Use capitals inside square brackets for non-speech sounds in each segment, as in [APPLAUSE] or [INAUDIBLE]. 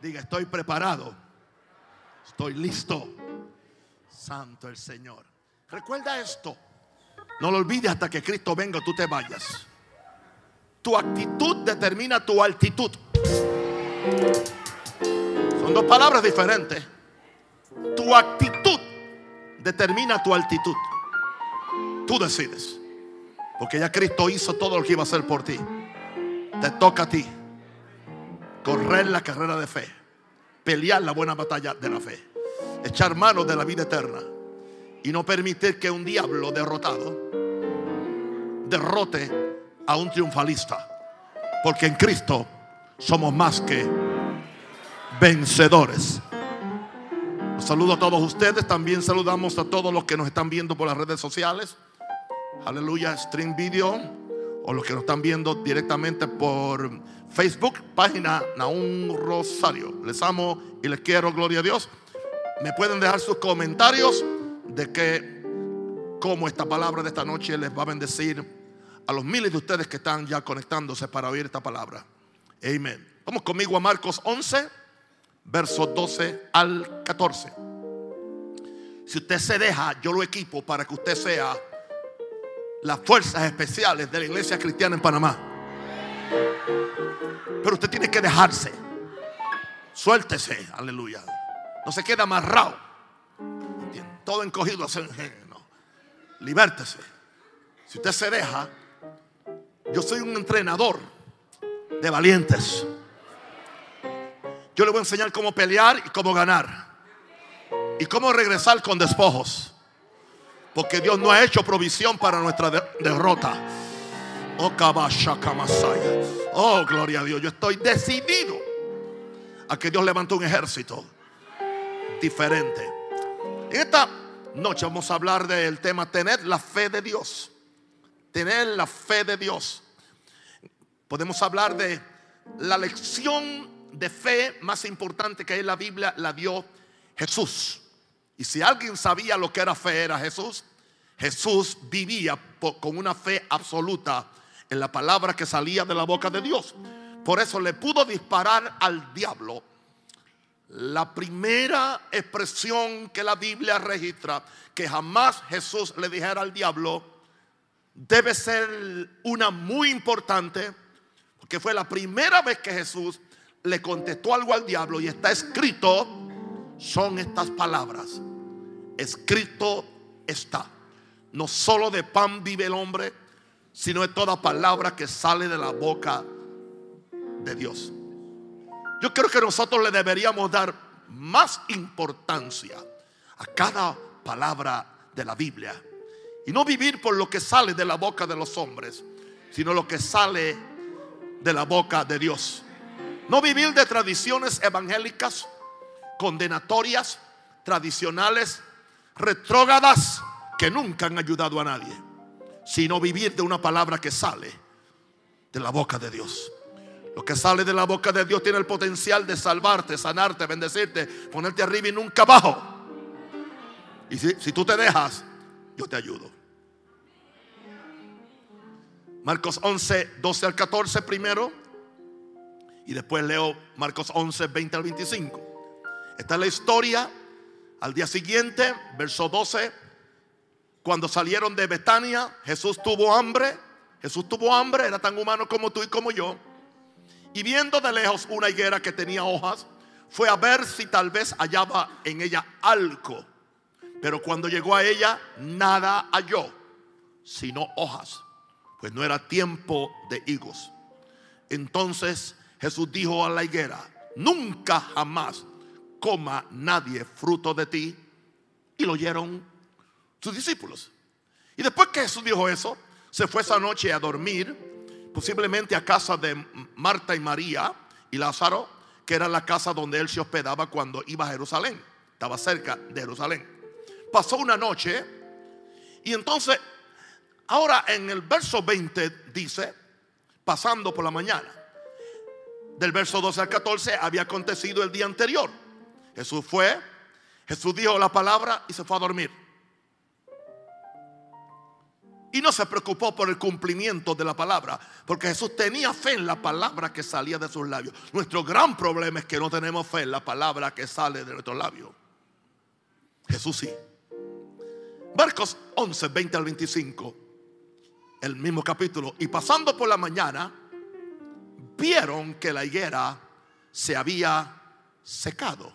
Diga, estoy preparado. Estoy listo. Santo el Señor. Recuerda esto. No lo olvides hasta que Cristo venga tú te vayas. Tu actitud determina tu altitud. Son dos palabras diferentes. Tu actitud determina tu altitud. Tú decides. Porque ya Cristo hizo todo lo que iba a hacer por ti. Te toca a ti correr la carrera de fe, pelear la buena batalla de la fe, echar mano de la vida eterna y no permitir que un diablo derrotado derrote a un triunfalista. Porque en Cristo somos más que vencedores. saludo a todos ustedes. También saludamos a todos los que nos están viendo por las redes sociales. Aleluya, stream video. O los que nos están viendo directamente por Facebook, página Naún Rosario. Les amo y les quiero, gloria a Dios. Me pueden dejar sus comentarios de que cómo esta palabra de esta noche les va a bendecir a los miles de ustedes que están ya conectándose para oír esta palabra. Amén. Vamos conmigo a Marcos 11, versos 12 al 14. Si usted se deja, yo lo equipo para que usted sea las fuerzas especiales de la iglesia cristiana en Panamá. Pero usted tiene que dejarse. Suéltese, aleluya. No se quede amarrado. Todo encogido. No. Libértese. Si usted se deja, yo soy un entrenador de valientes. Yo le voy a enseñar cómo pelear y cómo ganar. Y cómo regresar con despojos. Porque Dios no ha hecho provisión para nuestra derrota. Oh, oh, gloria a Dios. Yo estoy decidido a que Dios levante un ejército diferente. En esta noche vamos a hablar del tema tener la fe de Dios. Tener la fe de Dios. Podemos hablar de la lección de fe más importante que hay en la Biblia, la dio Jesús. Y si alguien sabía lo que era fe, era Jesús. Jesús vivía con una fe absoluta en la palabra que salía de la boca de Dios. Por eso le pudo disparar al diablo. La primera expresión que la Biblia registra que jamás Jesús le dijera al diablo debe ser una muy importante, porque fue la primera vez que Jesús le contestó algo al diablo y está escrito, son estas palabras. Escrito está. No solo de pan vive el hombre, sino de toda palabra que sale de la boca de Dios. Yo creo que nosotros le deberíamos dar más importancia a cada palabra de la Biblia. Y no vivir por lo que sale de la boca de los hombres, sino lo que sale de la boca de Dios. No vivir de tradiciones evangélicas, condenatorias, tradicionales, retrógadas, que nunca han ayudado a nadie, sino vivir de una palabra que sale de la boca de Dios. Lo que sale de la boca de Dios tiene el potencial de salvarte, sanarte, bendecirte, ponerte arriba y nunca abajo. Y si, tú te dejas, yo te ayudo. Marcos 11, 12 al 14 primero. Y después leo Marcos 11, 20 al 25. Esta es la historia. Al día siguiente, verso 12. Cuando salieron de Betania, Jesús tuvo hambre. Jesús tuvo hambre, era tan humano como tú y como yo. Y viendo de lejos una higuera que tenía hojas, fue a ver si tal vez hallaba en ella algo. Pero cuando llegó a ella, nada halló, sino hojas, pues no era tiempo de higos. Entonces Jesús dijo a la higuera, nunca jamás coma nadie fruto de ti. Y lo oyeron sus discípulos. Y después que Jesús dijo eso, se fue esa noche a dormir, posiblemente a casa de Marta y María y Lázaro, que era la casa donde él se hospedaba cuando iba a Jerusalén. Estaba cerca de Jerusalén. Pasó una noche y entonces, ahora en el verso 20 dice, pasando por la mañana, del verso 12 al 14 había acontecido el día anterior. Jesús fue, Jesús dijo la palabra y se fue a dormir. Y no se preocupó por el cumplimiento de la palabra, porque Jesús tenía fe en la palabra que salía de sus labios. Nuestro gran problema es que no tenemos fe en la palabra que sale de nuestros labios. Jesús sí. Marcos 11, 20 al 25, el mismo capítulo. Y pasando por la mañana, vieron que la higuera se había secado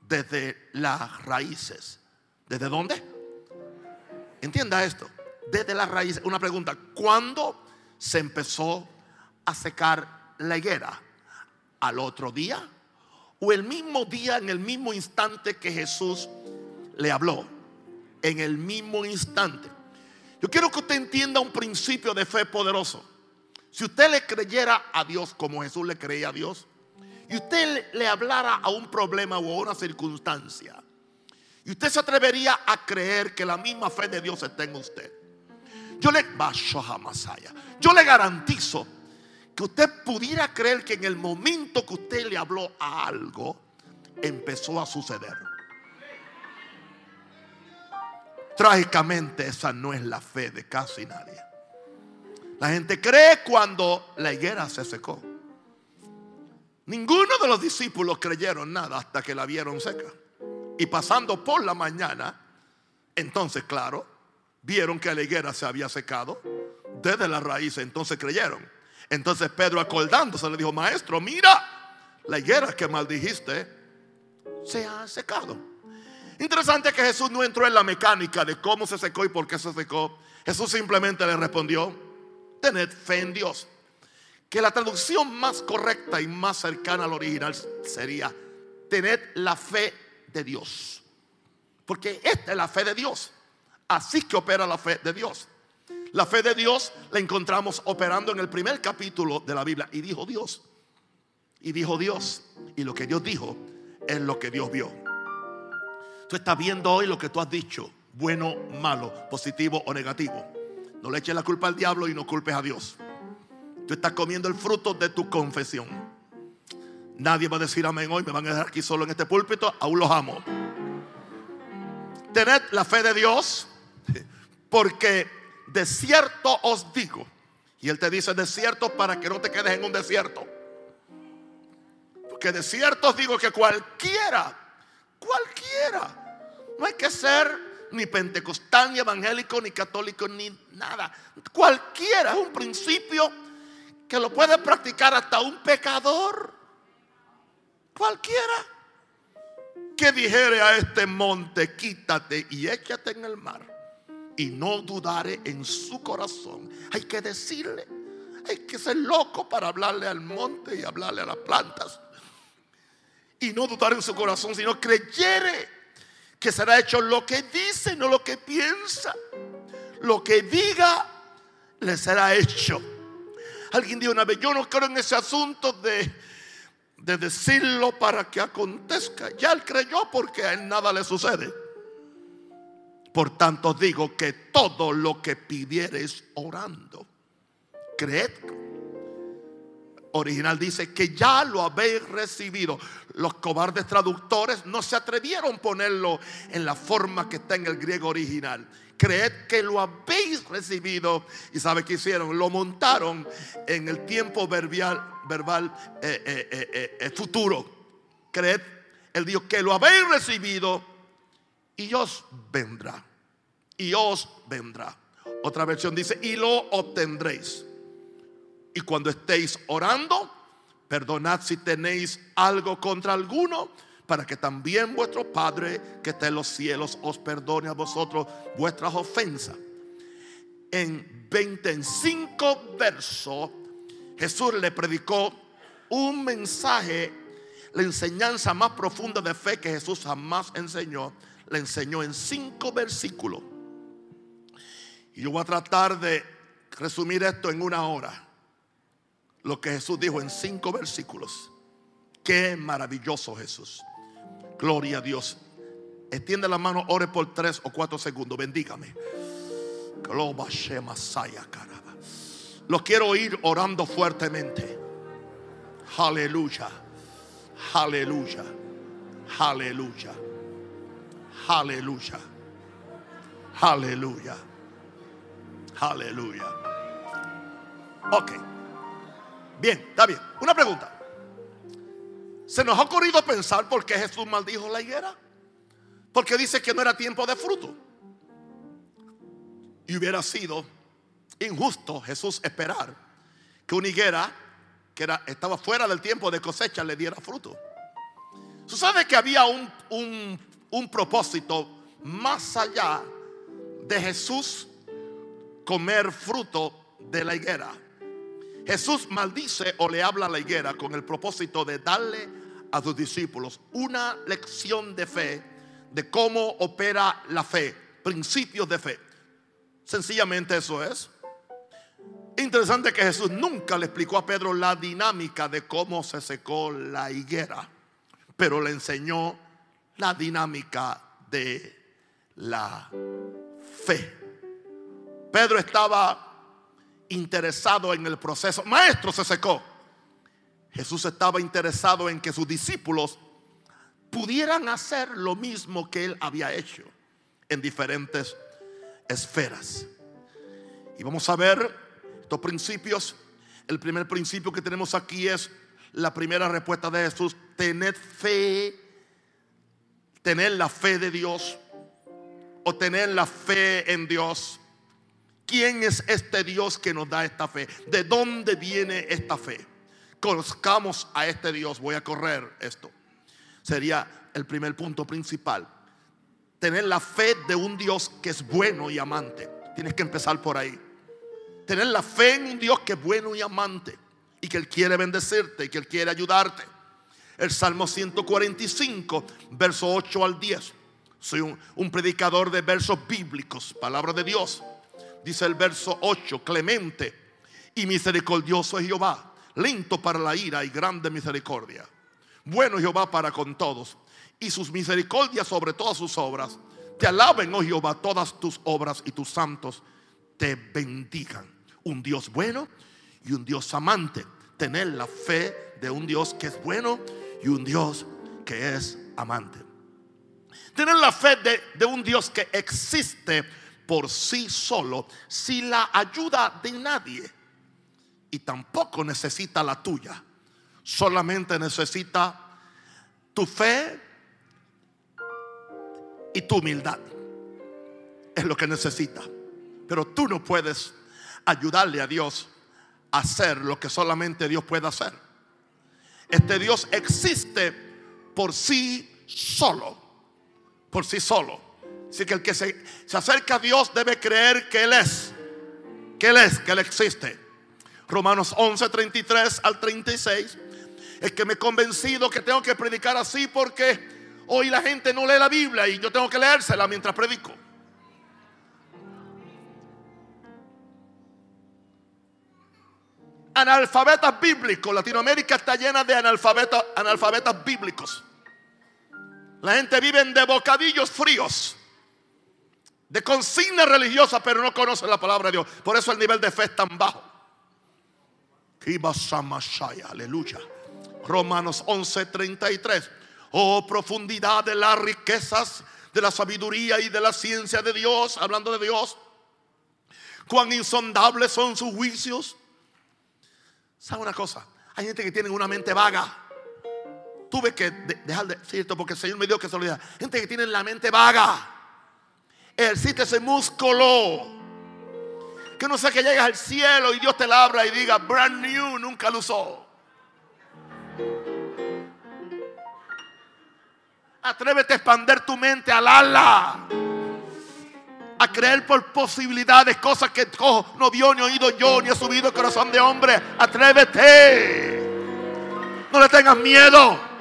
desde las raíces. ¿Desde dónde? Entienda esto desde la raíz. Una pregunta, ¿cuándo se empezó a secar la higuera? ¿Al otro día? ¿O el mismo día, en el mismo instante que Jesús le habló? En el mismo instante. Yo quiero que usted entienda un principio de fe poderoso. Si usted le creyera a Dios como Jesús le creía a Dios, y usted le hablara a un problema o a una circunstancia, y usted se atrevería a creer que la misma fe de Dios está en usted. Yo le, yo le garantizo que usted pudiera creer que en el momento que usted le habló a algo, empezó a suceder. Trágicamente esa no es la fe de casi nadie. La gente cree cuando la higuera se secó. Ninguno de los discípulos creyeron nada hasta que la vieron seca. Y pasando por la mañana, entonces claro, vieron que la higuera se había secado desde la raíz, entonces creyeron. Entonces Pedro acordándose le dijo, maestro, mira, la higuera que maldijiste se ha secado. Interesante que Jesús no entró en la mecánica de cómo se secó y por qué se secó. Jesús simplemente le respondió, tened fe en Dios. Que la traducción más correcta y más cercana al original sería, tened la fe de Dios. Porque esta es la fe de Dios. Así que opera la fe de Dios. La fe de Dios la encontramos operando en el primer capítulo de la Biblia. Y dijo Dios. Y dijo Dios. Y lo que Dios dijo es lo que Dios vio. Tú estás viendo hoy lo que tú has dicho. Bueno, malo, positivo o negativo. No le eches la culpa al diablo y no culpes a Dios. Tú estás comiendo el fruto de tu confesión. Nadie va a decir amén hoy. Me van a dejar aquí solo en este púlpito. Aún los amo. Tened la fe de Dios porque de cierto os digo. Y él te dice de cierto para que no te quedes en un desierto. Porque de cierto os digo que cualquiera, cualquiera, no hay que ser ni pentecostal, ni evangélico, ni católico, ni nada. Cualquiera es un principio que lo puede practicar hasta un pecador. Cualquiera que dijere a este monte, quítate y échate en el mar y no dudare en su corazón. Hay que decirle, hay que ser loco para hablarle al monte y hablarle a las plantas. Y no dudar en su corazón, sino creyere que será hecho lo que dice, no lo que piensa. Lo que diga, le será hecho. Alguien dijo una vez, yo no creo en ese asunto de, de decirlo para que acontezca. Ya él creyó porque a él nada le sucede. Por tanto digo que todo lo que pidieres orando, creed. Original dice que ya lo habéis recibido. Los cobardes traductores no se atrevieron a ponerlo en la forma que está en el griego original. Creed que lo habéis recibido. ¿Y sabe qué hicieron? Lo montaron en el tiempo verbal, eh, eh, eh, futuro. Creed, él dijo que lo habéis recibido y os vendrá. Y os vendrá. Otra versión dice, y lo obtendréis. Y cuando estéis orando, perdonad si tenéis algo contra alguno, para que también vuestro Padre que está en los cielos os perdone a vosotros vuestras ofensas. En 25 versos, Jesús le predicó un mensaje, la enseñanza más profunda de fe que Jesús jamás enseñó le enseñó en cinco versículos. Y yo voy a tratar de resumir esto en una hora. Lo que Jesús dijo en cinco versículos. Qué maravilloso Jesús. Gloria a Dios. Extiende la mano, ore por tres o cuatro segundos. Bendígame. Los quiero oír orando fuertemente. Aleluya. Aleluya. Aleluya. Aleluya. Aleluya. Aleluya. Ok. Bien, está bien. Una pregunta. ¿Se nos ha ocurrido pensar por qué Jesús maldijo la higuera? Porque dice que no era tiempo de fruto. Y hubiera sido injusto Jesús esperar que una higuera que estaba fuera del tiempo de cosecha le diera fruto. Tú sabes que había un, un, un propósito más allá de Jesús comer fruto de la higuera. Jesús maldice o le habla a la higuera con el propósito de darle a sus discípulos una lección de fe de cómo opera la fe, principios de fe. Sencillamente eso es. Interesante que Jesús nunca le explicó a Pedro la dinámica de cómo se secó la higuera, pero le enseñó la dinámica de la fe. Pedro estaba interesado en el proceso. Maestro se secó. Jesús estaba interesado en que sus discípulos pudieran hacer lo mismo que él había hecho en diferentes esferas. Y vamos a ver estos principios. El primer principio que tenemos aquí es la primera respuesta de Jesús. Tener fe, tener la fe de Dios o tener la fe en Dios. ¿Quién es este Dios que nos da esta fe? ¿De dónde viene esta fe? Conozcamos a este Dios. Voy a correr esto. Sería el primer punto principal. Tener la fe de un Dios que es bueno y amante. Tienes que empezar por ahí. Tener la fe en un Dios que es bueno y amante. Y que Él quiere bendecirte y que Él quiere ayudarte. El Salmo 145, verso 8 al 10. Soy un, predicador de versos bíblicos, palabra de Dios. Dice el verso 8, clemente y misericordioso es Jehová lento para la ira y grande misericordia. Bueno Jehová para con todos, y sus misericordias sobre todas sus obras. Te alaben, oh Jehová, todas tus obras y tus santos te bendigan. Un Dios bueno y un Dios amante. Tener la fe de un Dios que es bueno y un Dios que es amante. Tener la fe de, de un Dios que existe por sí solo, sin la ayuda de nadie y tampoco necesita la tuya. Solamente necesita tu fe y tu humildad. Es lo que necesita. Pero tú no puedes ayudarle a Dios a hacer lo que solamente Dios puede hacer. Este Dios existe por sí solo. Por sí solo. Así que el que se, se acerca a Dios debe creer que Él es. Que Él es, que Él existe. Romanos 11, 33 al 36. Es que me he convencido que tengo que predicar así porque hoy la gente no lee la Biblia y yo tengo que leérsela mientras predico. Analfabetas bíblicos. Latinoamérica está llena de analfabetas, analfabetas bíblicos. La gente vive de bocadillos fríos, de consignas religiosas, pero no conoce la palabra de Dios. Por eso el nivel de fe es tan bajo. Aleluya. Romanos 11:33. Oh, profundidad de las riquezas, de la sabiduría y de la ciencia de Dios, hablando de Dios. Cuán insondables son sus juicios. ¿Sabe una cosa? Hay gente que tiene una mente vaga. Tuve que dejar de decir esto porque el Señor me dio que se lo. Gente que tiene la mente vaga. Ejercita ese músculo. Que no sé que llegas al cielo y Dios te la abra y diga, brand new, nunca lo usó. Atrévete a expander tu mente al ala. A creer por posibilidades, cosas que no vio ni oído yo, ni ha subido el corazón de hombre. Atrévete. No le tengas miedo.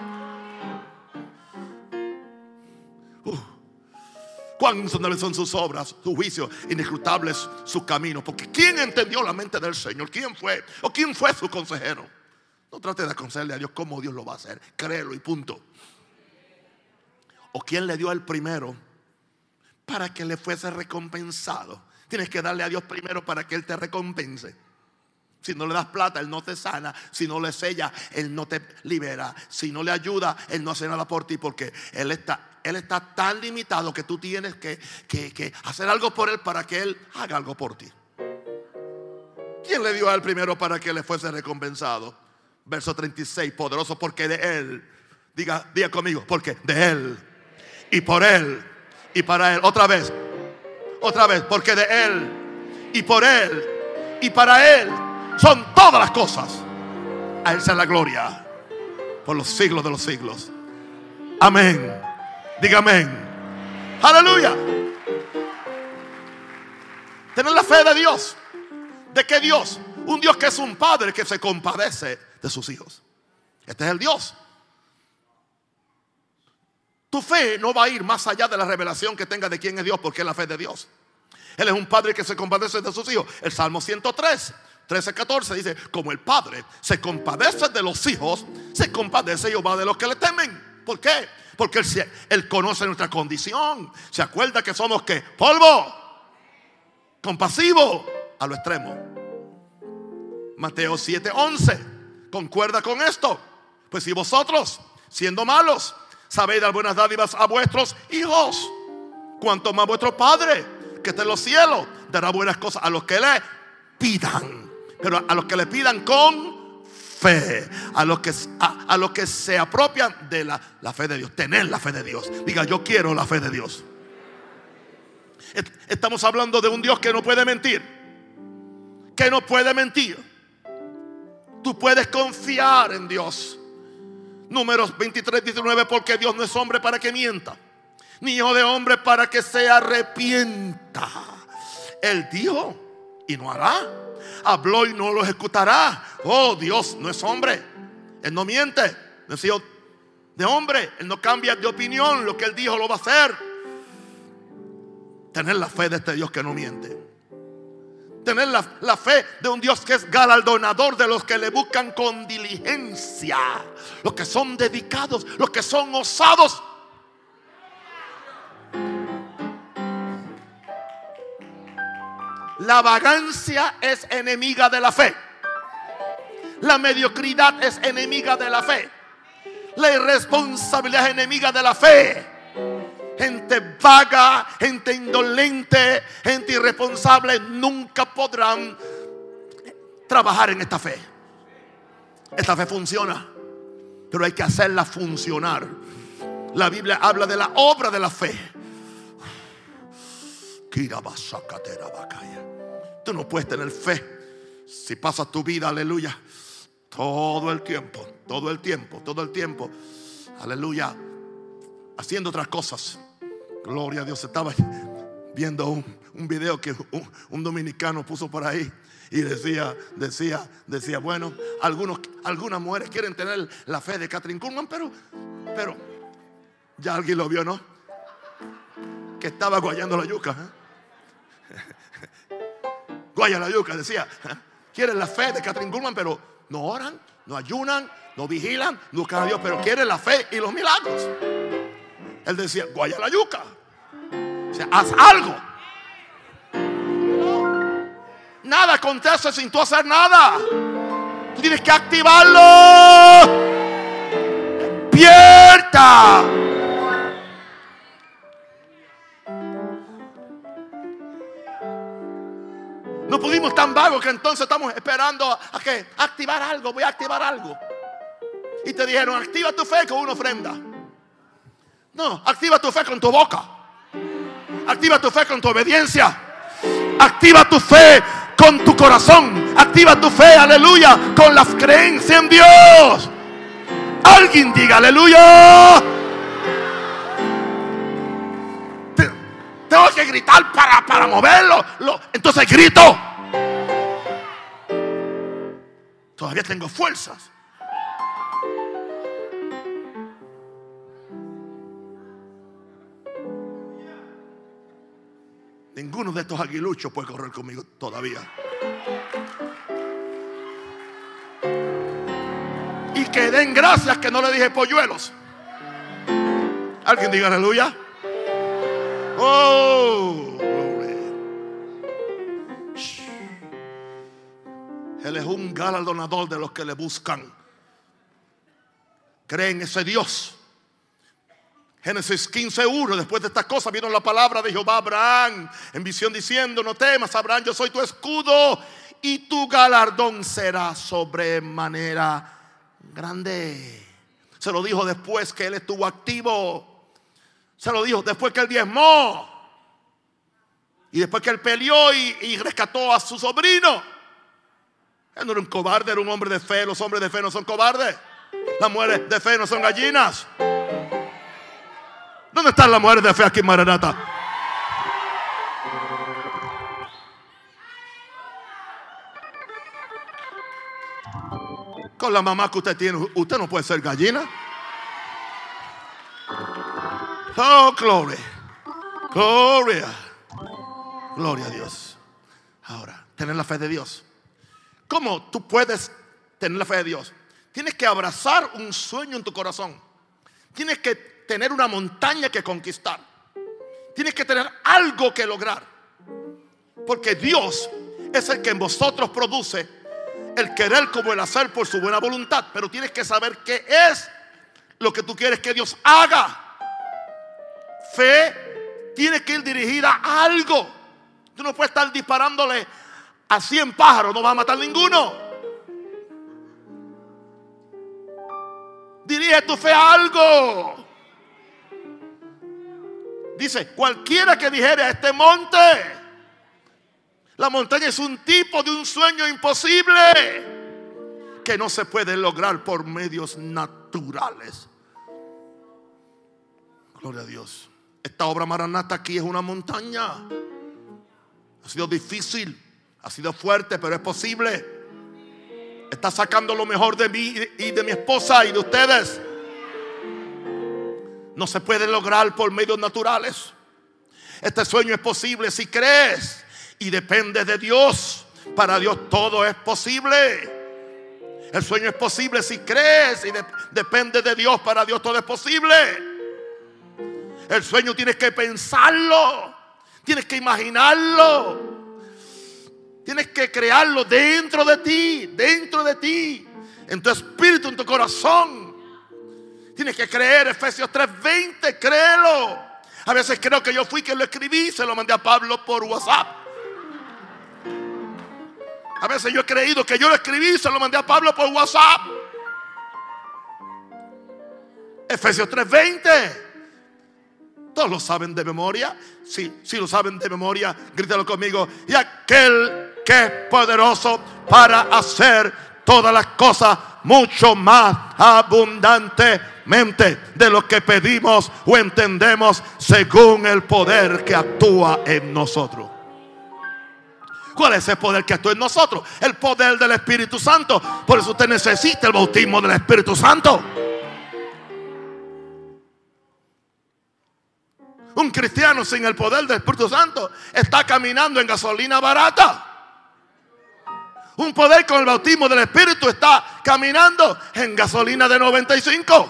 Cuán insondables son sus obras, su juicio, inescrutables sus caminos. Porque ¿quién entendió la mente del Señor? ¿Quién fue? ¿O quién fue su consejero? No trate de aconsejarle a Dios cómo Dios lo va a hacer. Créelo y punto. ¿O quién le dio al primero para que le fuese recompensado? Tienes que darle a Dios primero para que Él te recompense. Si no le das plata, Él no te sana. Si no le sella, Él no te libera. Si no le ayuda, Él no hace nada por ti porque Él está él está tan limitado que tú tienes que, hacer algo por Él para que Él haga algo por ti. ¿Quién le dio a él primero para que le fuese recompensado? Verso 36, poderoso porque de él, diga, diga conmigo, porque de él y por él y para él. Otra vez, otra vez, porque de él y por él y para él son todas las cosas. A él sea la gloria por los siglos de los siglos. Amén. Diga amén. Aleluya. Tener la fe de Dios. ¿De qué Dios? Un Dios que es un padre que se compadece de sus hijos. Este es el Dios. Tu fe no va a ir más allá de la revelación que tenga de quién es Dios, porque es la fe de Dios. Él es un padre que se compadece de sus hijos. El Salmo 103, 13, 14 dice, como el padre se compadece de los hijos, se compadece Jehová de los que le temen. ¿Por qué? Porque él, conoce nuestra condición. Se acuerda que somos que polvo, compasivo a lo extremo. Mateo 7, 11 concuerda con esto. Pues si vosotros, siendo malos, sabéis dar buenas dádivas a vuestros hijos, cuanto más vuestro Padre, que está en los cielos, dará buenas cosas a los que le pidan. Pero a los que le pidan con fe, a los que, a, los que se apropian de la, la fe de Dios, tener la fe de Dios. Diga, yo quiero la fe de Dios. Estamos hablando de un Dios que no puede mentir. Que no puede mentir. Tú puedes confiar en Dios. Números 23, 19, porque Dios no es hombre para que mienta, ni hijo de hombre para que se arrepienta. Él dijo y no hará. Habló y no lo ejecutará. Oh, Dios no es hombre. Él no miente. No es hijo de hombre. Él no cambia de opinión. Lo que él dijo lo va a hacer. Tener la fe de este Dios que no miente tener la, fe de un Dios que es galardonador de los que le buscan con diligencia, los que son dedicados, los que son osados. La vagancia es enemiga de la fe. La mediocridad es enemiga de la fe. La irresponsabilidad es enemiga de la fe gente vaga, gente indolente, gente irresponsable, nunca podrán trabajar en esta fe. Esta fe funciona, pero hay que hacerla funcionar. La Biblia habla de la obra de la fe. Tú no puedes tener fe si pasas tu vida, aleluya, todo el tiempo, todo el tiempo, todo el tiempo, aleluya, haciendo otras cosas. Gloria a Dios. Estaba [LAUGHS] viendo un, video que un, dominicano puso por ahí. Y decía, decía, decía, bueno, algunos, algunas mujeres quieren tener la fe de Catherine Kuhlman, pero, pero, ya alguien lo vio, ¿no? Que estaba guayando la yuca. ¿eh? [LAUGHS] Guaya la yuca, decía, ¿eh? quieren la fe de Catherine Kuhlman, pero no oran, no ayunan, no vigilan, no buscan a Dios, pero quieren la fe y los milagros. Él decía, guaya la yuca. O sea, haz algo. Nada acontece sin tú hacer nada. Tú tienes que activarlo. Pierta. No pudimos tan vagos que entonces estamos esperando a que activar algo. Voy a activar algo. Y te dijeron, activa tu fe con una ofrenda. No, activa tu fe con tu boca. Activa tu fe con tu obediencia. Activa tu fe con tu corazón. Activa tu fe, aleluya, con la creencia en Dios. Alguien diga, aleluya. Tengo que gritar para, para moverlo. Entonces grito. Todavía tengo fuerzas. Ninguno de estos aguiluchos puede correr conmigo todavía. Y que den gracias que no le dije polluelos. Alguien diga aleluya. Oh, Él es un galardonador de los que le buscan. Creen ese Dios Génesis 15.1, después de estas cosas vino la palabra de Jehová Abraham en visión diciendo, no temas Abraham, yo soy tu escudo y tu galardón será sobremanera grande. Se lo dijo después que él estuvo activo. Se lo dijo después que él diezmó. Y después que él peleó y, y rescató a su sobrino. Él no era un cobarde, era un hombre de fe. Los hombres de fe no son cobardes. Las mujeres de fe no son gallinas. ¿Dónde están las mujeres de fe aquí en Maranata? Con la mamá que usted tiene, usted no puede ser gallina. Oh, gloria. Gloria. Gloria a Dios. Ahora, tener la fe de Dios. ¿Cómo tú puedes tener la fe de Dios? Tienes que abrazar un sueño en tu corazón. Tienes que tener una montaña que conquistar. Tienes que tener algo que lograr. Porque Dios es el que en vosotros produce el querer como el hacer por su buena voluntad. Pero tienes que saber qué es lo que tú quieres que Dios haga. Fe tiene que ir dirigida a algo. Tú no puedes estar disparándole a 100 pájaros, no vas a matar ninguno. Dirige tu fe a algo. Dice, cualquiera que dijere a este monte, la montaña es un tipo de un sueño imposible que no se puede lograr por medios naturales. Gloria a Dios. Esta obra maranata aquí es una montaña. Ha sido difícil, ha sido fuerte, pero es posible. Está sacando lo mejor de mí y de mi esposa y de ustedes. No se puede lograr por medios naturales. Este sueño es posible si crees y depende de Dios. Para Dios todo es posible. El sueño es posible si crees y depende de Dios. Para Dios todo es posible. El sueño tienes que pensarlo. Tienes que imaginarlo. Tienes que crearlo dentro de ti, dentro de ti, en tu espíritu, en tu corazón. Tienes que creer Efesios 3:20, créelo. A veces creo que yo fui quien lo escribí, se lo mandé a Pablo por WhatsApp. A veces yo he creído que yo lo escribí, se lo mandé a Pablo por WhatsApp. Efesios 3:20. Todos lo saben de memoria. Sí, sí lo saben de memoria. Grítalo conmigo. Y aquel que es poderoso para hacer todas las cosas mucho más abundantemente de lo que pedimos o entendemos según el poder que actúa en nosotros. ¿Cuál es el poder que actúa en nosotros? El poder del Espíritu Santo. Por eso usted necesita el bautismo del Espíritu Santo. Un cristiano sin el poder del Espíritu Santo está caminando en gasolina barata. Un poder con el bautismo del Espíritu está caminando en gasolina de 95.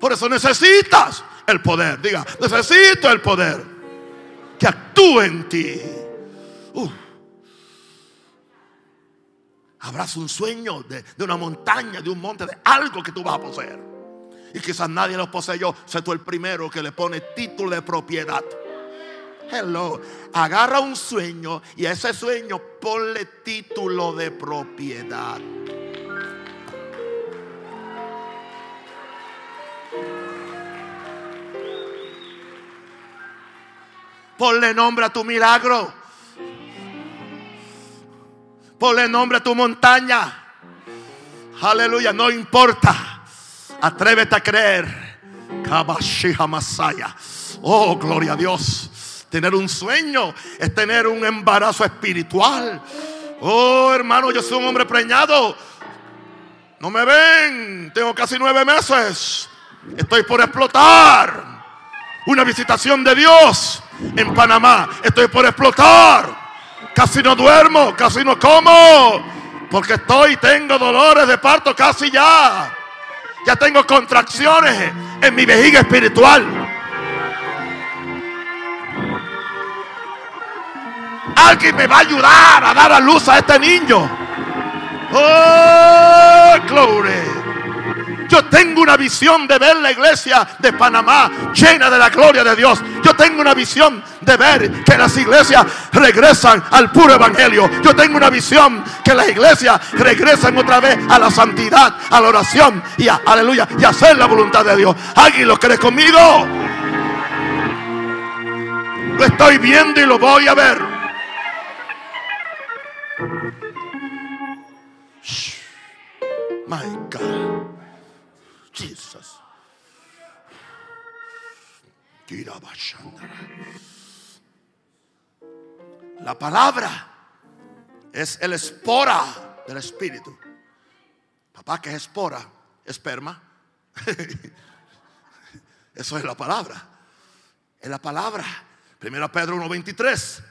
Por eso necesitas el poder. Diga, necesito el poder que actúe en ti. Uh. Habrás un sueño de, de, una montaña, de un monte, de algo que tú vas a poseer. Y quizás nadie lo poseyó. Sé tú el primero que le pone título de propiedad. Hello. Agarra un sueño y a ese sueño ponle título de propiedad. Ponle nombre a tu milagro. Ponle nombre a tu montaña. Aleluya, no importa. Atrévete a creer. Oh, gloria a Dios. Tener un sueño es tener un embarazo espiritual. Oh, hermano, yo soy un hombre preñado. No me ven. Tengo casi nueve meses. Estoy por explotar. Una visitación de Dios en Panamá. Estoy por explotar. Casi no duermo, casi no como. Porque estoy, tengo dolores de parto casi ya. Ya tengo contracciones en mi vejiga espiritual. Alguien me va a ayudar a dar a luz a este niño. Oh, gloria. Yo tengo una visión de ver la iglesia de Panamá llena de la gloria de Dios. Yo tengo una visión de ver que las iglesias regresan al puro evangelio. Yo tengo una visión que las iglesias regresan otra vez a la santidad, a la oración y a, aleluya, y a hacer la voluntad de Dios. ¿Alguien lo cree conmigo? Lo estoy viendo y lo voy a ver. My God. Jesus. La palabra es el espora del espíritu. Papá, que es espora? Esperma. [LAUGHS] Eso es la palabra. Es la palabra. Primero Pedro 1.23.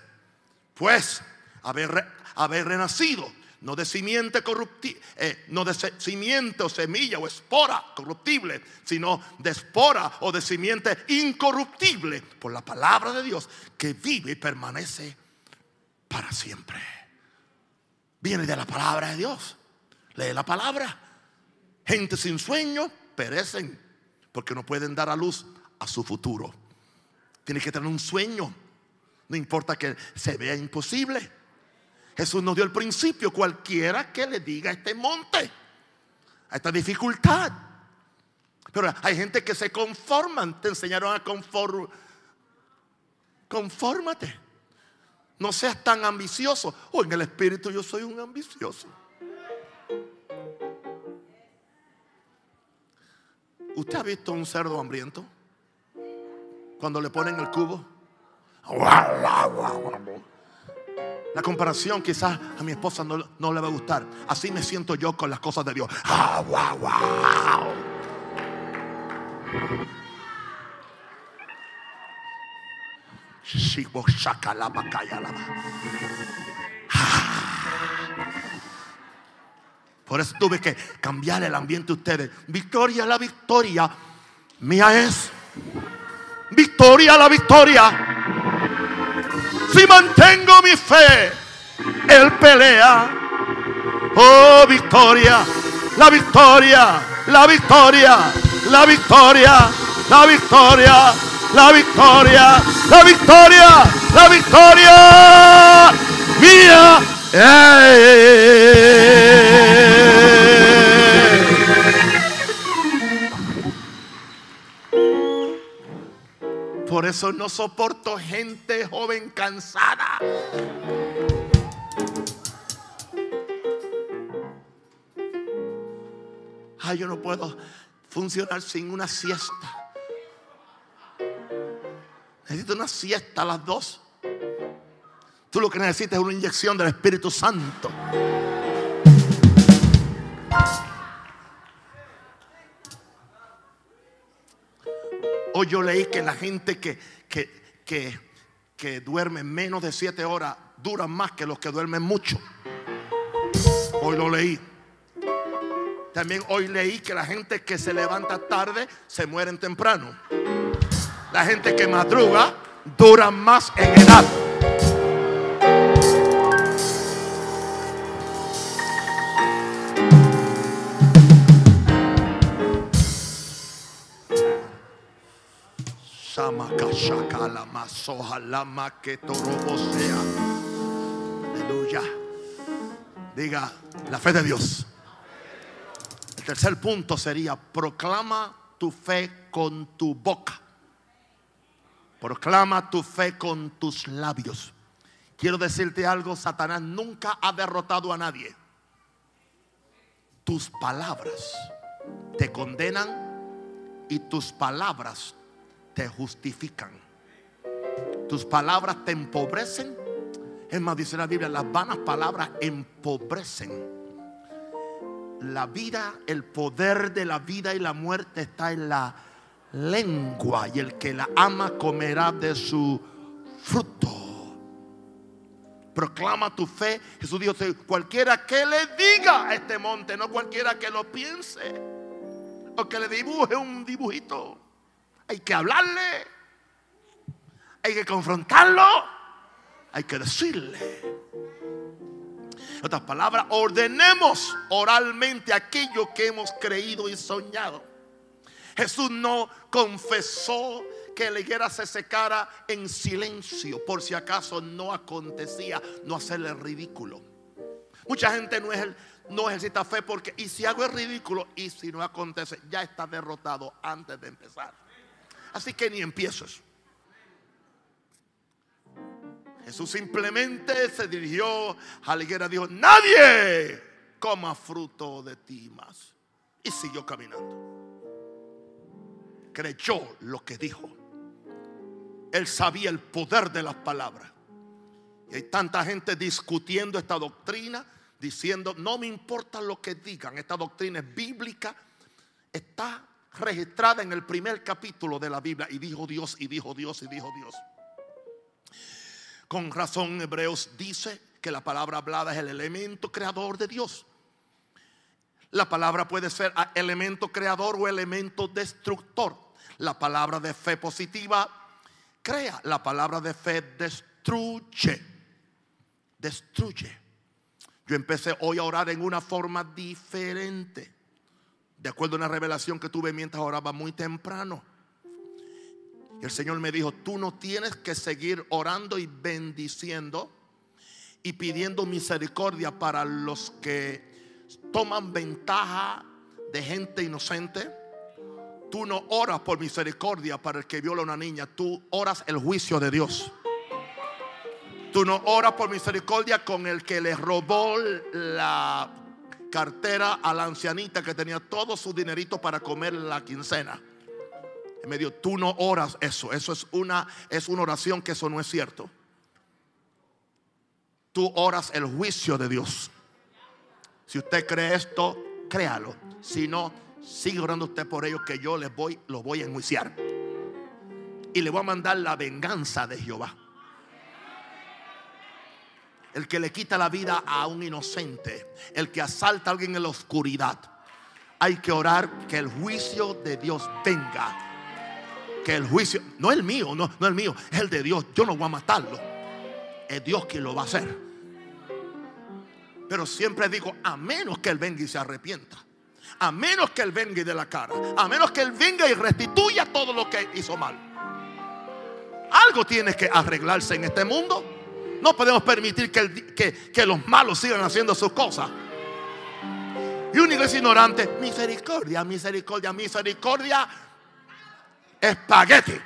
Pues haber, haber renacido no de simiente corruptible, eh, no de simiente o semilla o espora corruptible, sino de espora o de simiente incorruptible por la palabra de Dios que vive y permanece para siempre. Viene de la palabra de Dios. Lee la palabra. Gente sin sueño perecen porque no pueden dar a luz a su futuro. Tiene que tener un sueño. No importa que se vea imposible. Jesús nos dio el principio, cualquiera que le diga a este monte, a esta dificultad. Pero hay gente que se conforman, te enseñaron a conformar. Confórmate. No seas tan ambicioso. O en el espíritu yo soy un ambicioso. ¿Usted ha visto un cerdo hambriento? Cuando le ponen el cubo. La comparación quizás a mi esposa no, le va a gustar. Así me siento yo con las cosas de Dios. ¡Ah, wow, wow! Por eso tuve que cambiar el ambiente de ustedes. Victoria, la victoria mía es. Victoria, la victoria si mantengo mi fe, Él pelea. Oh, victoria, la victoria, la victoria, la victoria, la victoria, la victoria, la victoria, la victoria mía. Por eso no soporto gente joven cansada. Ay, yo no puedo funcionar sin una siesta. Necesito una siesta a las dos. Tú lo que necesitas es una inyección del Espíritu Santo. Hoy yo leí que la gente que, que, que, duerme menos de siete horas duran más que los que duermen mucho. Hoy lo leí. También hoy leí que la gente que se levanta tarde se mueren temprano. La gente que madruga dura más en edad. Aleluya. Diga la fe de Dios. El tercer punto sería proclama tu fe con tu boca. Proclama tu fe con tus labios. Quiero decirte algo, Satanás nunca ha derrotado a nadie. Tus palabras te condenan y tus palabras te justifican. Tus palabras te empobrecen. Es más, dice la Biblia, las vanas palabras empobrecen. La vida, el poder de la vida y la muerte está en la lengua y el que la ama comerá de su fruto. Proclama tu fe. Jesús dijo, cualquiera que le diga a este monte, no cualquiera que lo piense o que le dibuje un dibujito. Hay que hablarle. Hay que confrontarlo. Hay que decirle. En otras palabras, ordenemos oralmente aquello que hemos creído y soñado. Jesús no confesó que la higuera se secara en silencio, por si acaso no acontecía, no hacerle ridículo. Mucha gente no, es no ejercita fe porque, y si hago el ridículo, y si no acontece, ya está derrotado antes de empezar. Así que ni empieces. Jesús simplemente se dirigió a la higuera dijo, nadie coma fruto de ti más. Y siguió caminando. Creyó lo que dijo. Él sabía el poder de las palabras. Y hay tanta gente discutiendo esta doctrina, diciendo, no me importa lo que digan, esta doctrina es bíblica, está registrada en el primer capítulo de la Biblia. Y dijo Dios, y dijo Dios, y dijo Dios. Con razón Hebreos dice que la palabra hablada es el elemento creador de Dios. La palabra puede ser elemento creador o elemento destructor. La palabra de fe positiva crea, la palabra de fe destruye. Destruye. Yo empecé hoy a orar en una forma diferente, de acuerdo a una revelación que tuve mientras oraba muy temprano. El Señor me dijo, tú no tienes que seguir orando y bendiciendo y pidiendo misericordia para los que toman ventaja de gente inocente. Tú no oras por misericordia para el que viola a una niña, tú oras el juicio de Dios. Tú no oras por misericordia con el que le robó la cartera a la ancianita que tenía todo su dinerito para comer la quincena me dijo, tú no oras eso. Eso es una, es una oración que eso no es cierto. Tú oras el juicio de Dios. Si usted cree esto, créalo. Si no, sigue orando usted por ellos que yo les voy, los voy a enjuiciar. Y le voy a mandar la venganza de Jehová. El que le quita la vida a un inocente. El que asalta a alguien en la oscuridad. Hay que orar que el juicio de Dios venga que el juicio, no el mío, no, no el mío, es el de Dios. Yo no voy a matarlo. Es Dios quien lo va a hacer. Pero siempre digo, a menos que Él venga y se arrepienta. A menos que Él venga y de la cara. A menos que Él venga y restituya todo lo que hizo mal. Algo tiene que arreglarse en este mundo. No podemos permitir que, los malos sigan haciendo sus cosas. Y una iglesia ignorante, misericordia, misericordia, misericordia espagueti.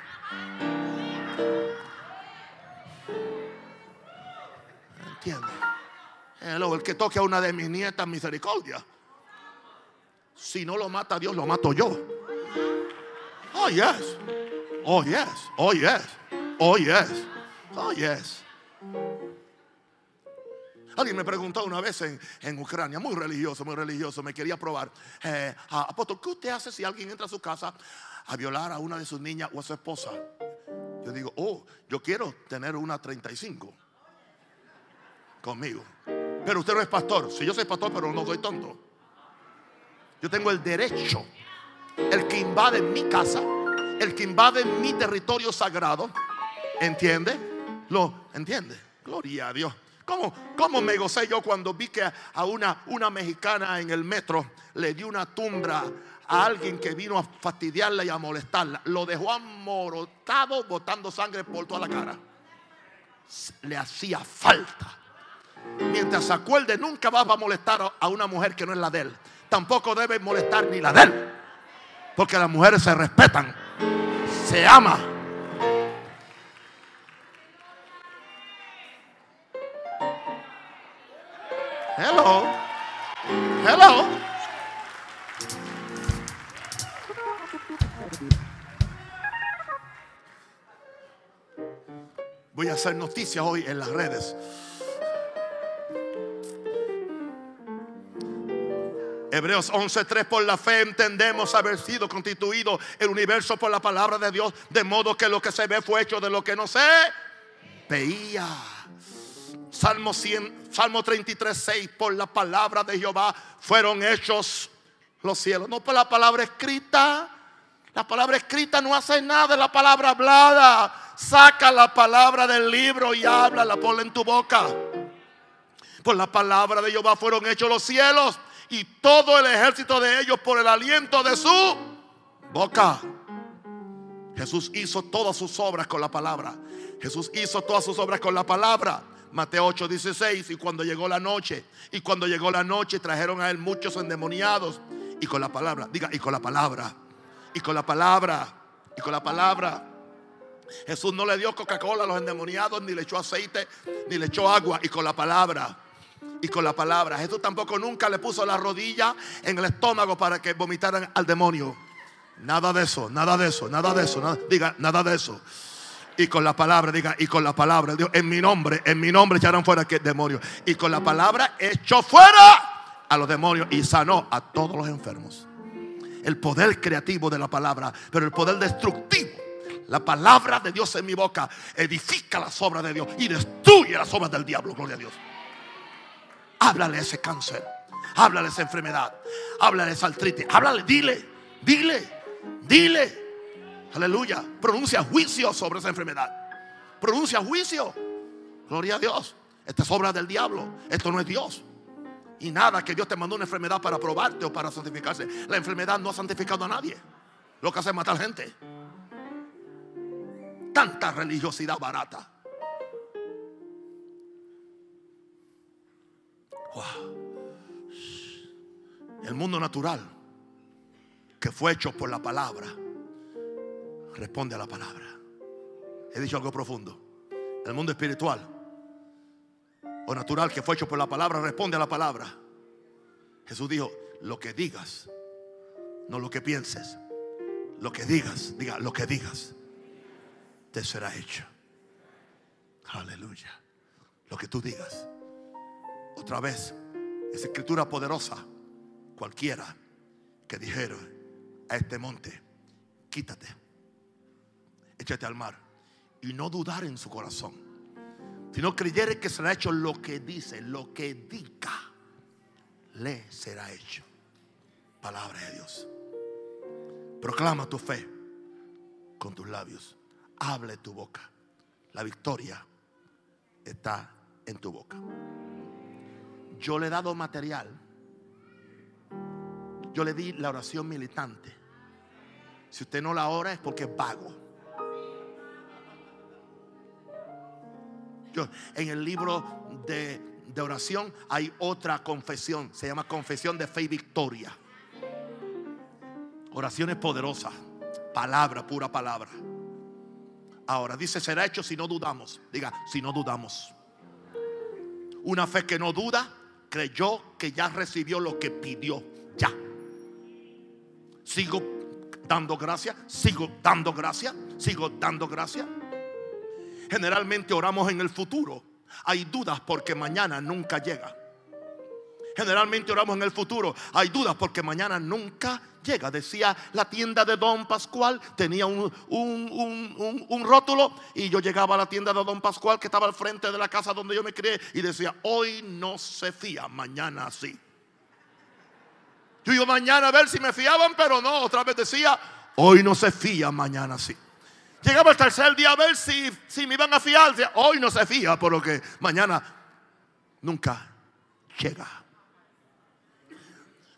¿Entiendes? el que toque a una de mis nietas, misericordia. Si no lo mata Dios, lo mato yo. Oh, yes. Oh, yes. Oh, yes. Oh, yes. Oh, yes. Alguien me preguntó una vez en, Ucrania, muy religioso, muy religioso, me quería probar. Eh, apóstol, ¿qué usted hace si alguien entra a su casa a violar a una de sus niñas o a su esposa? Yo digo, oh, yo quiero tener una 35 conmigo. Pero usted no es pastor. Si yo soy pastor, pero no soy tonto. Yo tengo el derecho. El que invade mi casa, el que invade mi territorio sagrado, ¿entiende? Lo entiende. Gloria a Dios. ¿Cómo, ¿Cómo, me gocé yo cuando vi que a una, una mexicana en el metro le dio una tumbra a alguien que vino a fastidiarla y a molestarla. Lo dejó amorotado, botando sangre por toda la cara. Le hacía falta. Mientras se acuerde, nunca va a molestar a una mujer que no es la de él. Tampoco debe molestar ni la de él. Porque las mujeres se respetan, se ama. Hello. Hello. Voy a hacer noticias hoy en las redes. Hebreos 11:3 por la fe entendemos haber sido constituido el universo por la palabra de Dios, de modo que lo que se ve fue hecho de lo que no se veía. Salmo 100, Salmo 33:6 por la palabra de Jehová fueron hechos los cielos, no por la palabra escrita. La palabra escrita no hace nada la palabra hablada. Saca la palabra del libro y háblala, ponla en tu boca. Por la palabra de Jehová fueron hechos los cielos y todo el ejército de ellos por el aliento de su boca. Jesús hizo todas sus obras con la palabra. Jesús hizo todas sus obras con la palabra. Mateo 8, 16. Y cuando llegó la noche, y cuando llegó la noche, trajeron a él muchos endemoniados. Y con la palabra, diga, y con la palabra, y con la palabra, y con la palabra. Jesús no le dio Coca-Cola a los endemoniados, ni le echó aceite, ni le echó agua, y con la palabra. Y con la palabra. Jesús tampoco nunca le puso la rodilla en el estómago para que vomitaran al demonio. Nada de eso, nada de eso, nada de eso. diga, nada de eso. Y con la palabra, diga, y con la palabra. Dios, en mi nombre, en mi nombre echaron fuera que demonios. Y con la palabra echó fuera a los demonios y sanó a todos los enfermos. El poder creativo de la palabra, pero el poder destructivo. La palabra de Dios en mi boca edifica las obras de Dios y destruye las obras del diablo. Gloria a Dios. Háblale ese cáncer. Háblale esa enfermedad. Háblale esa artritis. Háblale, dile, dile. Dile, aleluya, pronuncia juicio sobre esa enfermedad. Pronuncia juicio. Gloria a Dios. Esta es obra del diablo. Esto no es Dios. Y nada que Dios te mandó una enfermedad para probarte o para santificarse. La enfermedad no ha santificado a nadie. Lo que hace es matar gente. Tanta religiosidad barata. El mundo natural que fue hecho por la palabra, responde a la palabra. He dicho algo profundo. El mundo espiritual o natural que fue hecho por la palabra, responde a la palabra. Jesús dijo, lo que digas, no lo que pienses. Lo que digas, diga, lo que digas, te será hecho. Aleluya. Lo que tú digas. Otra vez, es escritura poderosa. Cualquiera que dijera a este monte, quítate, échate al mar. Y no dudar en su corazón, sino creyere que será hecho lo que dice, lo que diga, le será hecho. Palabra de Dios. Proclama tu fe con tus labios. Hable tu boca. La victoria está en tu boca. Yo le he dado material. Yo le di la oración militante. Si usted no la ora es porque es vago. En el libro de, de oración hay otra confesión. Se llama confesión de fe y victoria. Oraciones poderosas. Palabra, pura palabra. Ahora dice, será hecho si no dudamos. Diga, si no dudamos. Una fe que no duda, creyó que ya recibió lo que pidió. Ya. Sigo dando gracias, sigo dando gracias, sigo dando gracias. Generalmente oramos en el futuro. Hay dudas porque mañana nunca llega. Generalmente oramos en el futuro. Hay dudas porque mañana nunca llega. Decía la tienda de Don Pascual, tenía un, un, rótulo y yo llegaba a la tienda de Don Pascual que estaba al frente de la casa donde yo me crié y decía, hoy no se fía, mañana sí. Yo iba mañana a ver si me fiaban, pero no. Otra vez decía, hoy no se fía, mañana sí. Llegaba el tercer día a ver si, si me iban a fiar. hoy no se fía, por lo que mañana nunca llega.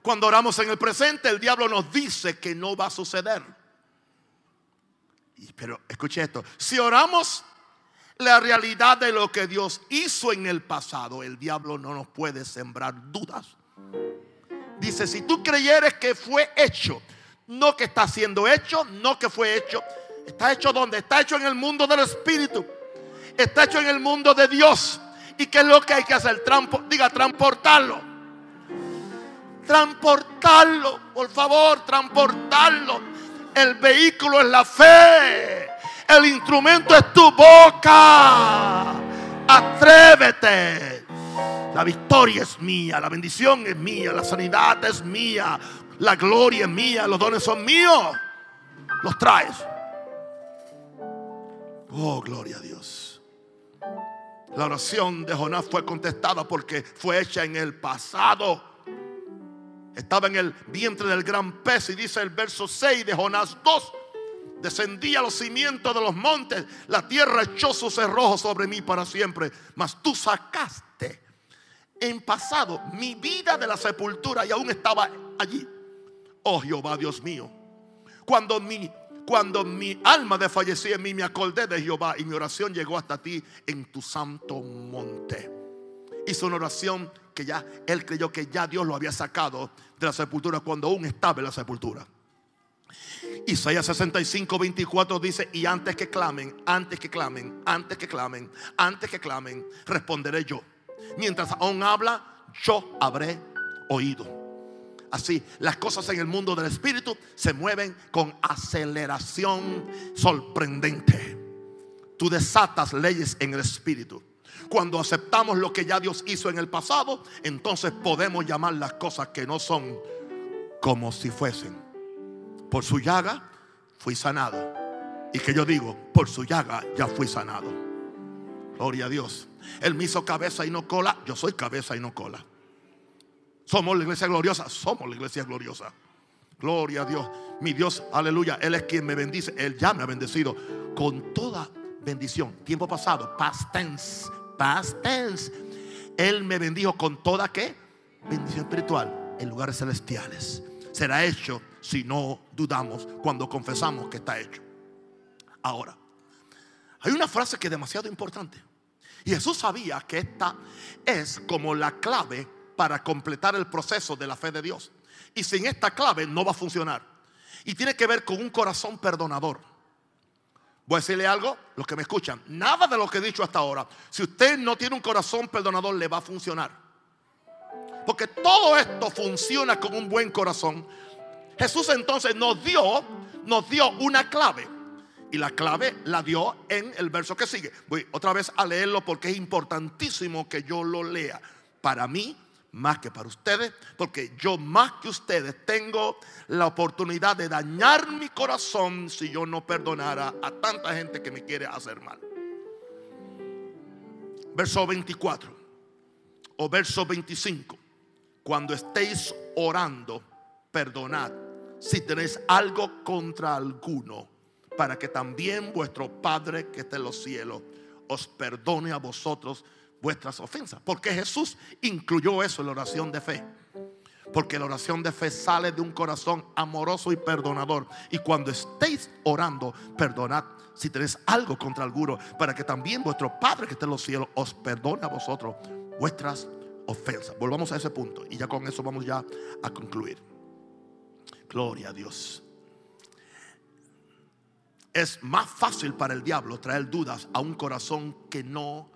Cuando oramos en el presente, el diablo nos dice que no va a suceder. Pero escuche esto, si oramos la realidad de lo que Dios hizo en el pasado, el diablo no nos puede sembrar dudas. Dice, si tú creyeres que fue hecho, no que está siendo hecho, no que fue hecho, está hecho donde? Está hecho en el mundo del Espíritu, está hecho en el mundo de Dios. ¿Y qué es lo que hay que hacer? diga, transportarlo. Transportarlo, por favor, transportarlo. El vehículo es la fe. El instrumento es tu boca. Atrévete. La victoria es mía, la bendición es mía, la sanidad es mía, la gloria es mía, los dones son míos. Los traes. Oh, gloria a Dios. La oración de Jonás fue contestada porque fue hecha en el pasado. Estaba en el vientre del gran pez y dice el verso 6 de Jonás 2. Descendí a los cimientos de los montes, la tierra echó sus cerrojos sobre mí para siempre, mas tú sacaste en pasado mi vida de la sepultura y aún estaba allí. Oh Jehová, Dios mío, cuando mi, cuando mi alma desfallecía en mí, me acordé de Jehová y mi oración llegó hasta ti en tu santo monte. Hizo una oración que ya él creyó que ya Dios lo había sacado de la sepultura cuando aún estaba en la sepultura. Isaías 65, 24 dice, y antes que clamen, antes que clamen, antes que clamen, antes que clamen, responderé yo. Mientras aún habla, yo habré oído. Así, las cosas en el mundo del espíritu se mueven con aceleración sorprendente. Tú desatas leyes en el espíritu. Cuando aceptamos lo que ya Dios hizo en el pasado, entonces podemos llamar las cosas que no son como si fuesen. Por su llaga fui sanado. Y que yo digo, por su llaga ya fui sanado. Gloria a Dios. Él me hizo cabeza y no cola. Yo soy cabeza y no cola. Somos la iglesia gloriosa. Somos la iglesia gloriosa. Gloria a Dios. Mi Dios, aleluya. Él es quien me bendice. Él ya me ha bendecido con toda bendición. Tiempo pasado, past tense. Él me bendijo con toda qué? Bendición espiritual en lugares celestiales. Será hecho si no dudamos cuando confesamos que está hecho. Ahora, hay una frase que es demasiado importante. Y Jesús sabía que esta es como la clave para completar el proceso de la fe de Dios. Y sin esta clave no va a funcionar. Y tiene que ver con un corazón perdonador. Voy a decirle algo, los que me escuchan, nada de lo que he dicho hasta ahora, si usted no tiene un corazón perdonador, le va a funcionar. Porque todo esto funciona con un buen corazón. Jesús entonces nos dio, nos dio una clave. Y la clave la dio en el verso que sigue. Voy otra vez a leerlo porque es importantísimo que yo lo lea. Para mí más que para ustedes, porque yo más que ustedes tengo la oportunidad de dañar mi corazón si yo no perdonara a tanta gente que me quiere hacer mal. Verso 24 o verso 25. Cuando estéis orando, perdonad si tenéis algo contra alguno, para que también vuestro Padre que está en los cielos os perdone a vosotros vuestras ofensas. Porque Jesús incluyó eso en la oración de fe. Porque la oración de fe sale de un corazón amoroso y perdonador. Y cuando estéis orando, perdonad si tenéis algo contra alguno, para que también vuestro Padre que está en los cielos os perdone a vosotros vuestras ofensas. Volvamos a ese punto y ya con eso vamos ya a concluir. Gloria a Dios. Es más fácil para el diablo traer dudas a un corazón que no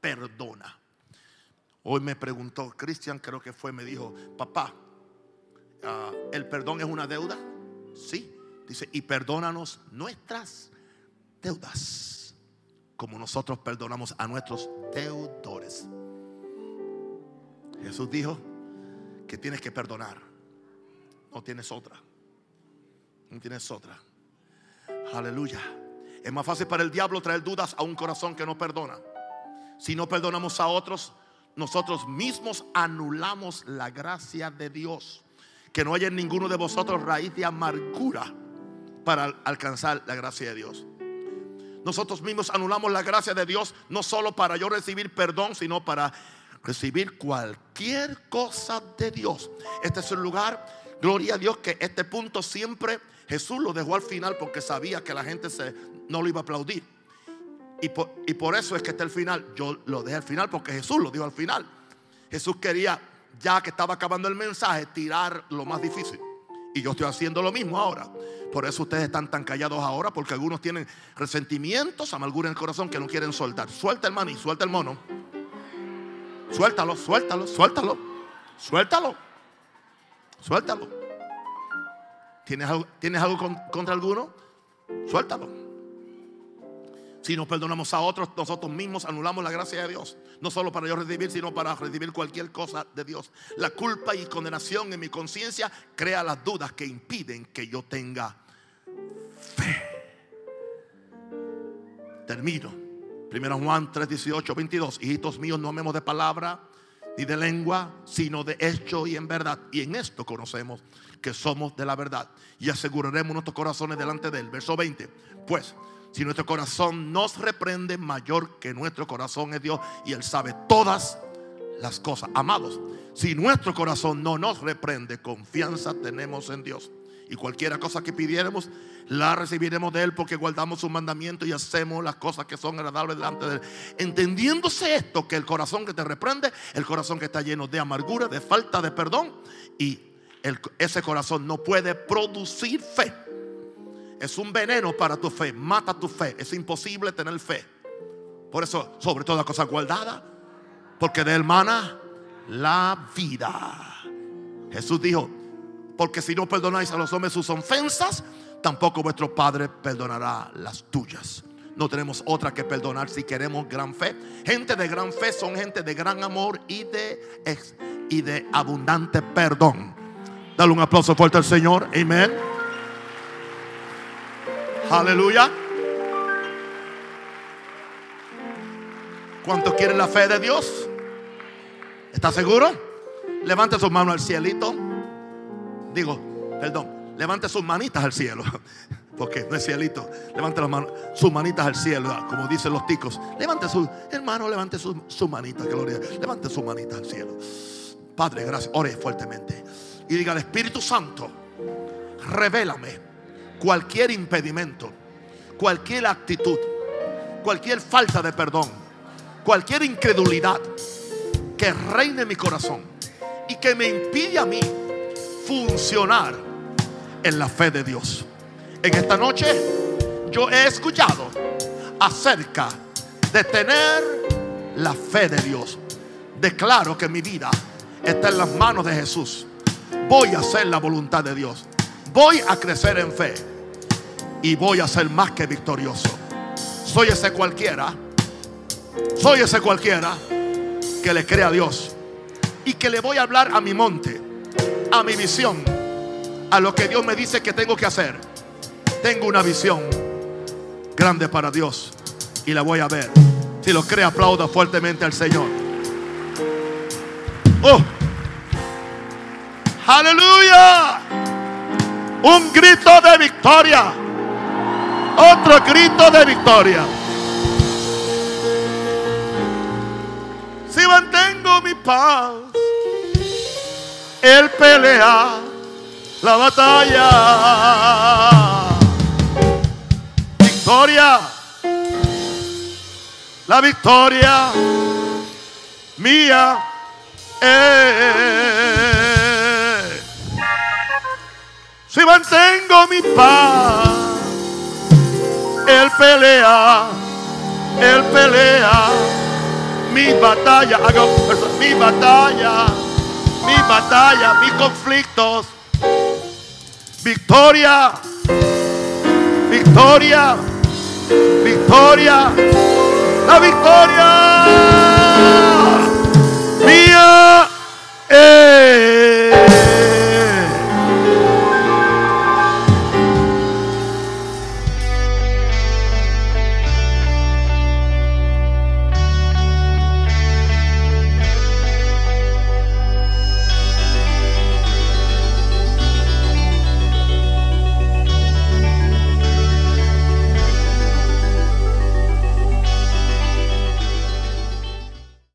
perdona. Hoy me preguntó Cristian, creo que fue, me dijo, papá, ah, ¿el perdón es una deuda? Sí. Dice, y perdónanos nuestras deudas, como nosotros perdonamos a nuestros deudores. Jesús dijo que tienes que perdonar, no tienes otra, no tienes otra. Aleluya. Es más fácil para el diablo traer dudas a un corazón que no perdona. Si no perdonamos a otros, nosotros mismos anulamos la gracia de Dios. Que no haya en ninguno de vosotros raíz de amargura para alcanzar la gracia de Dios. Nosotros mismos anulamos la gracia de Dios no solo para yo recibir perdón, sino para recibir cualquier cosa de Dios. Este es el lugar, gloria a Dios, que este punto siempre Jesús lo dejó al final porque sabía que la gente se, no lo iba a aplaudir. Y por, eso es que está el final. Yo lo dejé al final porque Jesús lo dijo al final. Jesús quería, ya que estaba acabando el mensaje, tirar lo más difícil. Y yo estoy haciendo lo mismo ahora. Por eso ustedes están tan callados ahora, porque algunos tienen resentimientos, amargura en el corazón que no quieren soltar. Suelta el maní, suelta el mono. Suéltalo, suéltalo, suéltalo. Suéltalo. Suéltalo. ¿Tienes ¿tienes algo contra alguno? Suéltalo. Si nos perdonamos a otros, nosotros mismos anulamos la gracia de Dios. No solo para yo recibir, sino para recibir cualquier cosa de Dios. La culpa y condenación en mi conciencia crea las dudas que impiden que yo tenga fe. Termino. Primero Juan 3, 18, 22. Hijitos míos, no amemos de palabra ni de lengua, sino de hecho y en verdad. Y en esto conocemos que somos de la verdad. Y aseguraremos nuestros corazones delante de él. Verso 20. Pues si nuestro corazón nos reprende, mayor que nuestro corazón es Dios y Él sabe todas las cosas. Amados, si nuestro corazón no nos reprende, confianza tenemos en Dios. Y cualquier cosa que pidiéramos, la recibiremos de Él porque guardamos su mandamiento y hacemos las cosas que son agradables delante de Él. Entendiéndose esto, que el corazón que te reprende, el corazón que está lleno de amargura, de falta de perdón, y ese corazón no puede producir fe. Es un veneno para tu fe, mata tu fe. Es imposible tener fe. Por eso, sobre toda cosa guardada, porque de hermana la vida. Jesús dijo, porque si no perdonáis a los hombres sus ofensas, tampoco vuestro Padre perdonará las tuyas. No tenemos otra que perdonar si queremos gran fe. Gente de gran fe son gente de gran amor y de, y de abundante perdón. Dale un aplauso fuerte al Señor. Amén. Aleluya. ¿Cuántos quieren la fe de Dios? ¿Está seguro? Levante sus manos al cielito. Digo, perdón, levante sus manitas al cielo. [LAUGHS] Porque no es cielito. Levante las manos, sus manitas al cielo, como dicen los ticos. Levante su hermano, levante sus su manitas, gloria. Levante sus manitas al cielo. Padre, gracias. Ore fuertemente. Y diga al Espíritu Santo, revélame cualquier impedimento, cualquier actitud, cualquier falta de perdón, cualquier incredulidad que reine en mi corazón y que me impide a mí funcionar en la fe de Dios. En esta noche yo he escuchado acerca de tener la fe de Dios. Declaro que mi vida está en las manos de Jesús. Voy a hacer la voluntad de Dios. Voy a crecer en fe. Y voy a ser más que victorioso. Soy ese cualquiera. Soy ese cualquiera que le cree a Dios y que le voy a hablar a mi monte, a mi visión, a lo que Dios me dice que tengo que hacer. Tengo una visión grande para Dios y la voy a ver. Si lo cree, aplauda fuertemente al Señor. Oh, aleluya. Un grito de victoria. Otro grito de victoria. si mantengo mi paz, Él pelea la batalla. Victoria, la victoria mía Si mantengo mi paz, Él pelea, Él pelea mi batalla, haga mi batalla, mi batalla, mis conflictos. Victoria, victoria, victoria, la victoria mía es.